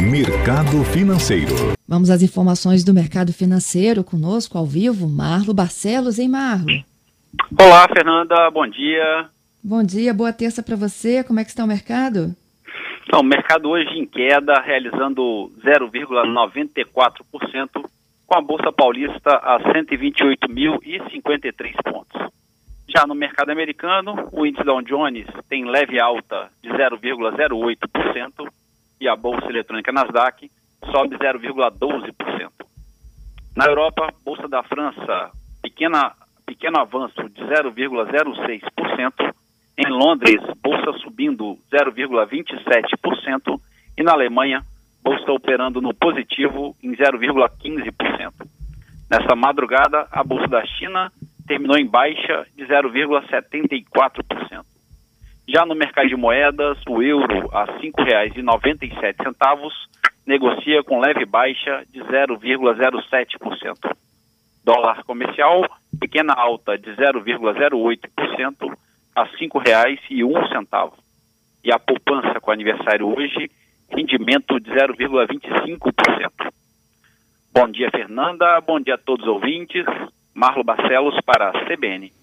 Mercado Financeiro. Vamos às informações do mercado financeiro conosco ao vivo, Marlo Barcelos, em Marlo. Olá, Fernanda, bom dia. Bom dia, boa terça para você. Como é que está o mercado? Então, o mercado hoje em queda, realizando 0,94%, com a Bolsa Paulista a 128.053 pontos. Já no mercado americano, o índice Dow Jones tem leve alta de 0,08% e a Bolsa Eletrônica Nasdaq sobe 0,12%. Na Europa, Bolsa da França, pequena, pequeno avanço de 0,06%. Em Londres, Bolsa subindo 0,27%. E na Alemanha, Bolsa operando no positivo em 0,15%. Nessa madrugada, a Bolsa da China terminou em baixa de 0,74%. Já no mercado de moedas, o euro a R$ 5,97 negocia com leve baixa de 0,07%. Dólar comercial, pequena alta de 0,08% a R$ 5,01. E a poupança com aniversário hoje, rendimento de 0,25%. Bom dia, Fernanda. Bom dia a todos os ouvintes. Marlo Barcelos para a CBN.